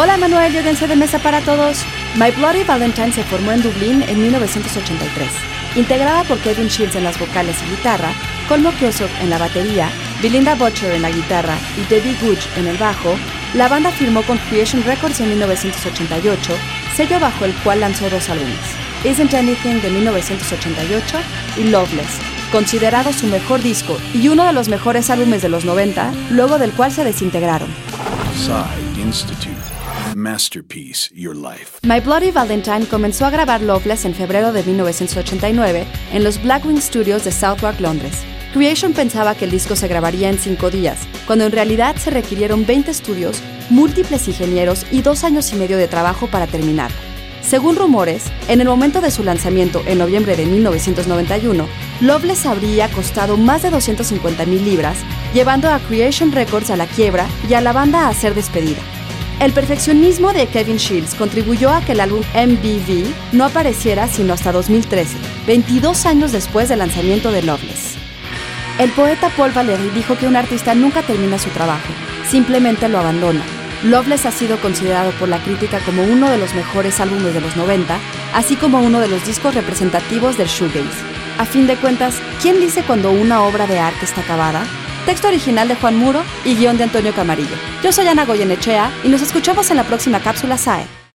Hola Manuel audiencia de mesa para todos. My Bloody Valentine se formó en Dublín en 1983. Integrada por Kevin Shields en las vocales y guitarra, Colmo Kiosok en la batería, Belinda Butcher en la guitarra y Debbie Gooch en el bajo, la banda firmó con Creation Records en 1988, sello bajo el cual lanzó dos álbumes, Isn't Anything de 1988 y Loveless, considerado su mejor disco y uno de los mejores álbumes de los 90, luego del cual se desintegraron. Masterpiece, Your Life. My Bloody Valentine comenzó a grabar Loveless en febrero de 1989 en los Blackwing Studios de Southwark, Londres. Creation pensaba que el disco se grabaría en cinco días, cuando en realidad se requirieron 20 estudios, múltiples ingenieros y dos años y medio de trabajo para terminar. Según rumores, en el momento de su lanzamiento en noviembre de 1991, Loveless habría costado más de 250 mil libras, llevando a Creation Records a la quiebra y a la banda a ser despedida. El perfeccionismo de Kevin Shields contribuyó a que el álbum MBV no apareciera sino hasta 2013, 22 años después del lanzamiento de Loveless. El poeta Paul Valéry dijo que un artista nunca termina su trabajo, simplemente lo abandona. Loveless ha sido considerado por la crítica como uno de los mejores álbumes de los 90, así como uno de los discos representativos del shoegaze. A fin de cuentas, ¿quién dice cuando una obra de arte está acabada? Texto original de Juan Muro y guion de Antonio Camarillo. Yo soy Ana Goyenechea y nos escuchamos en la próxima cápsula SAE.